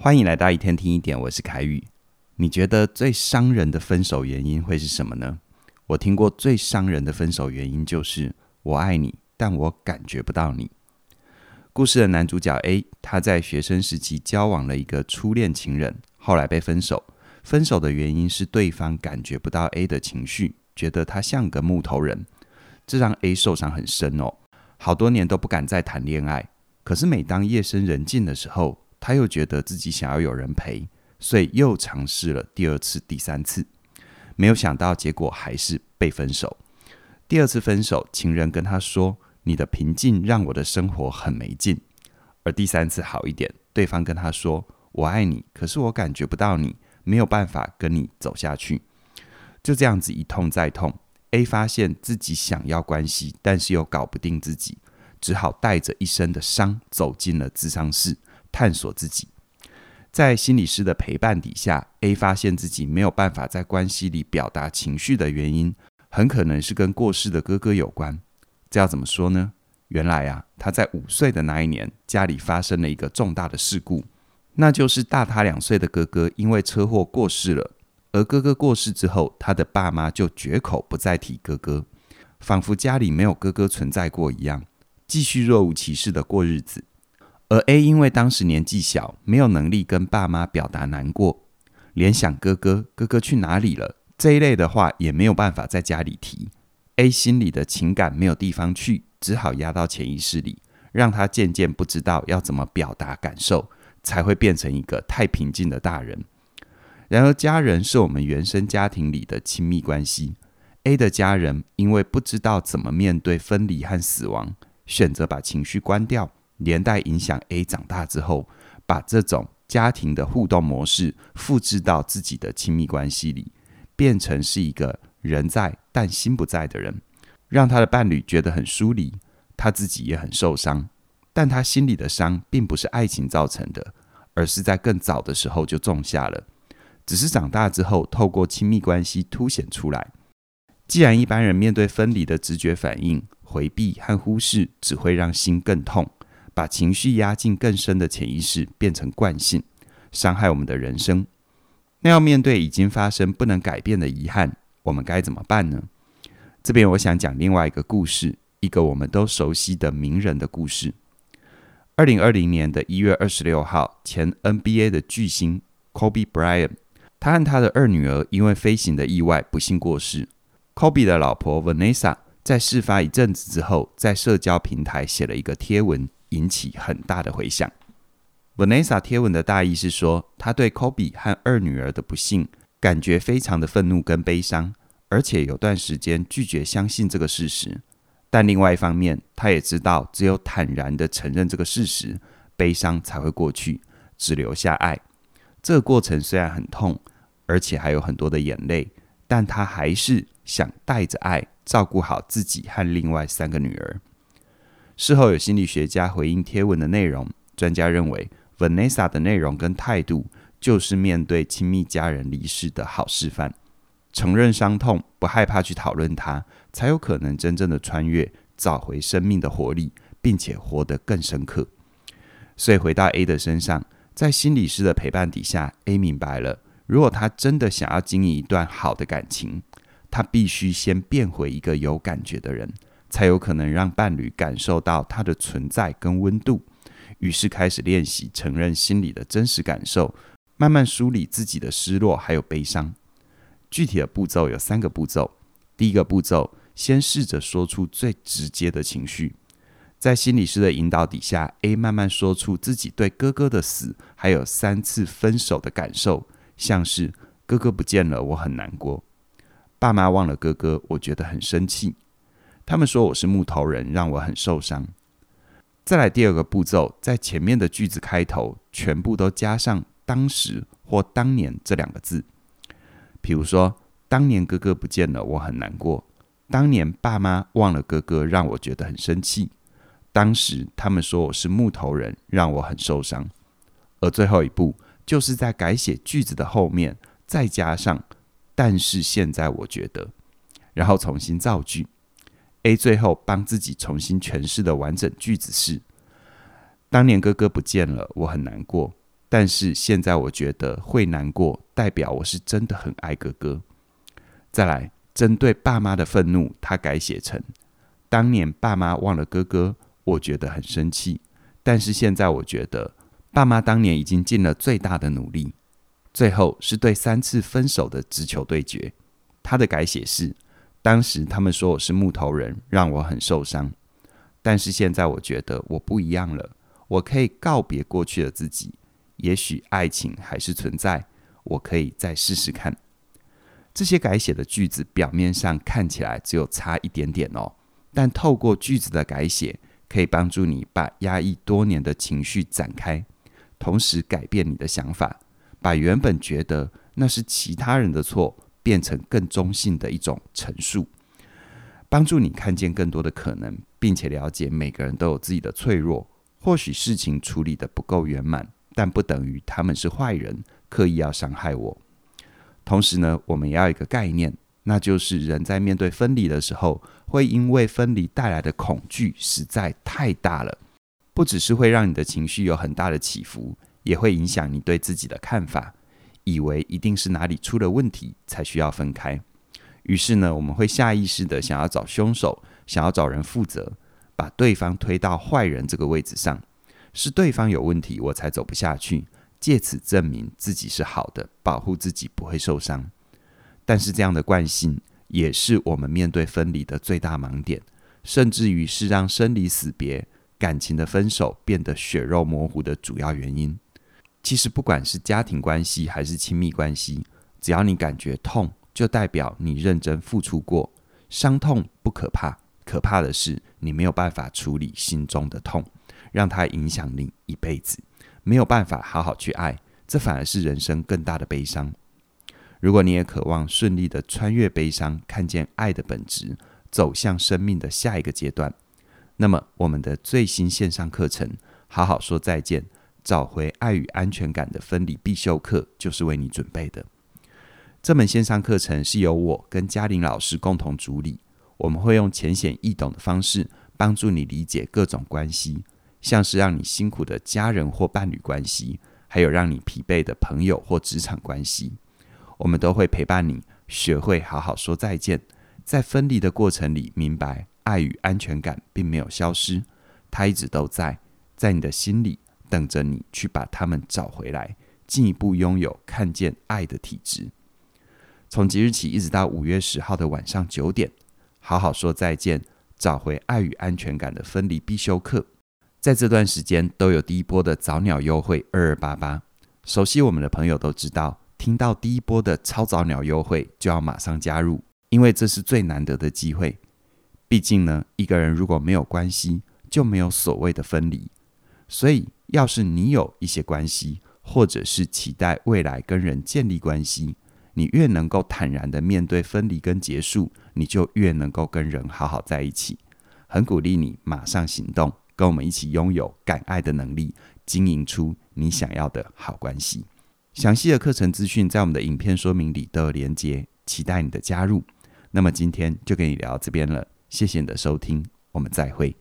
欢迎来到一天听一点，我是凯宇。你觉得最伤人的分手原因会是什么呢？我听过最伤人的分手原因就是我爱你，但我感觉不到你。故事的男主角 A，他在学生时期交往了一个初恋情人，后来被分手。分手的原因是对方感觉不到 A 的情绪，觉得他像个木头人，这让 A 受伤很深哦，好多年都不敢再谈恋爱。可是每当夜深人静的时候，他又觉得自己想要有人陪，所以又尝试了第二次、第三次，没有想到结果还是被分手。第二次分手，情人跟他说：“你的平静让我的生活很没劲。”而第三次好一点，对方跟他说：“我爱你，可是我感觉不到你，没有办法跟你走下去。”就这样子一痛再痛，A 发现自己想要关系，但是又搞不定自己，只好带着一身的伤走进了咨商室。探索自己，在心理师的陪伴底下，A 发现自己没有办法在关系里表达情绪的原因，很可能是跟过世的哥哥有关。这要怎么说呢？原来啊，他在五岁的那一年，家里发生了一个重大的事故，那就是大他两岁的哥哥因为车祸过世了。而哥哥过世之后，他的爸妈就绝口不再提哥哥，仿佛家里没有哥哥存在过一样，继续若无其事的过日子。而 A 因为当时年纪小，没有能力跟爸妈表达难过，联想哥哥，哥哥去哪里了这一类的话，也没有办法在家里提。A 心里的情感没有地方去，只好压到潜意识里，让他渐渐不知道要怎么表达感受，才会变成一个太平静的大人。然而，家人是我们原生家庭里的亲密关系。A 的家人因为不知道怎么面对分离和死亡，选择把情绪关掉。连带影响 A 长大之后，把这种家庭的互动模式复制到自己的亲密关系里，变成是一个人在但心不在的人，让他的伴侣觉得很疏离，他自己也很受伤。但他心里的伤并不是爱情造成的，而是在更早的时候就种下了，只是长大之后透过亲密关系凸显出来。既然一般人面对分离的直觉反应，回避和忽视只会让心更痛。把情绪压进更深的潜意识，变成惯性，伤害我们的人生。那要面对已经发生不能改变的遗憾，我们该怎么办呢？这边我想讲另外一个故事，一个我们都熟悉的名人的故事。二零二零年的一月二十六号，前 NBA 的巨星 Kobe Bryant，他和他的二女儿因为飞行的意外不幸过世。Kobe 的老婆 Vanessa 在事发一阵子之后，在社交平台写了一个贴文。引起很大的回响。Vanessa 贴文的大意是说，她对 Kobe 和二女儿的不幸感觉非常的愤怒跟悲伤，而且有段时间拒绝相信这个事实。但另外一方面，她也知道，只有坦然的承认这个事实，悲伤才会过去，只留下爱。这个过程虽然很痛，而且还有很多的眼泪，但她还是想带着爱照顾好自己和另外三个女儿。事后有心理学家回应贴文的内容，专家认为 Vanessa 的内容跟态度就是面对亲密家人离世的好示范。承认伤痛，不害怕去讨论它，才有可能真正的穿越，找回生命的活力，并且活得更深刻。所以回到 A 的身上，在心理师的陪伴底下，A 明白了，如果他真的想要经营一段好的感情，他必须先变回一个有感觉的人。才有可能让伴侣感受到他的存在跟温度，于是开始练习承认心里的真实感受，慢慢梳理自己的失落还有悲伤。具体的步骤有三个步骤：第一个步骤，先试着说出最直接的情绪，在心理师的引导底下，A 慢慢说出自己对哥哥的死还有三次分手的感受，像是哥哥不见了，我很难过；爸妈忘了哥哥，我觉得很生气。他们说我是木头人，让我很受伤。再来第二个步骤，在前面的句子开头全部都加上“当时”或“当年”这两个字。比如说，当年哥哥不见了，我很难过；当年爸妈忘了哥哥，让我觉得很生气；当时他们说我是木头人，让我很受伤。而最后一步，就是在改写句子的后面再加上“但是现在我觉得”，然后重新造句。A 最后帮自己重新诠释的完整句子是：当年哥哥不见了，我很难过；但是现在我觉得会难过，代表我是真的很爱哥哥。再来，针对爸妈的愤怒，他改写成：当年爸妈忘了哥哥，我觉得很生气。但是现在我觉得，爸妈当年已经尽了最大的努力。最后是对三次分手的直球对决，他的改写是：当时他们说我是木头人，让我很受伤。但是现在我觉得我不一样了，我可以告别过去的自己。也许爱情还是存在，我可以再试试看。这些改写的句子表面上看起来只有差一点点哦，但透过句子的改写，可以帮助你把压抑多年的情绪展开，同时改变你的想法，把原本觉得那是其他人的错，变成更中性的一种陈述，帮助你看见更多的可能，并且了解每个人都有自己的脆弱，或许事情处理得不够圆满。但不等于他们是坏人，刻意要伤害我。同时呢，我们也要一个概念，那就是人在面对分离的时候，会因为分离带来的恐惧实在太大了，不只是会让你的情绪有很大的起伏，也会影响你对自己的看法，以为一定是哪里出了问题才需要分开。于是呢，我们会下意识的想要找凶手，想要找人负责，把对方推到坏人这个位置上。是对方有问题，我才走不下去，借此证明自己是好的，保护自己不会受伤。但是这样的惯性也是我们面对分离的最大盲点，甚至于是让生离死别、感情的分手变得血肉模糊的主要原因。其实不管是家庭关系还是亲密关系，只要你感觉痛，就代表你认真付出过。伤痛不可怕，可怕的是你没有办法处理心中的痛。让它影响你一辈子，没有办法好好去爱，这反而是人生更大的悲伤。如果你也渴望顺利的穿越悲伤，看见爱的本质，走向生命的下一个阶段，那么我们的最新线上课程《好好说再见，找回爱与安全感的分离必修课》就是为你准备的。这门线上课程是由我跟嘉玲老师共同主理，我们会用浅显易懂的方式，帮助你理解各种关系。像是让你辛苦的家人或伴侣关系，还有让你疲惫的朋友或职场关系，我们都会陪伴你学会好好说再见。在分离的过程里，明白爱与安全感并没有消失，它一直都在，在你的心里等着你去把他们找回来，进一步拥有看见爱的体质。从即日起一直到五月十号的晚上九点，好好说再见，找回爱与安全感的分离必修课。在这段时间都有第一波的早鸟优惠二二八八，熟悉我们的朋友都知道，听到第一波的超早鸟优惠就要马上加入，因为这是最难得的机会。毕竟呢，一个人如果没有关系，就没有所谓的分离。所以，要是你有一些关系，或者是期待未来跟人建立关系，你越能够坦然的面对分离跟结束，你就越能够跟人好好在一起。很鼓励你马上行动。跟我们一起拥有敢爱的能力，经营出你想要的好关系。详细的课程资讯在我们的影片说明里都有连接，期待你的加入。那么今天就跟你聊到这边了，谢谢你的收听，我们再会。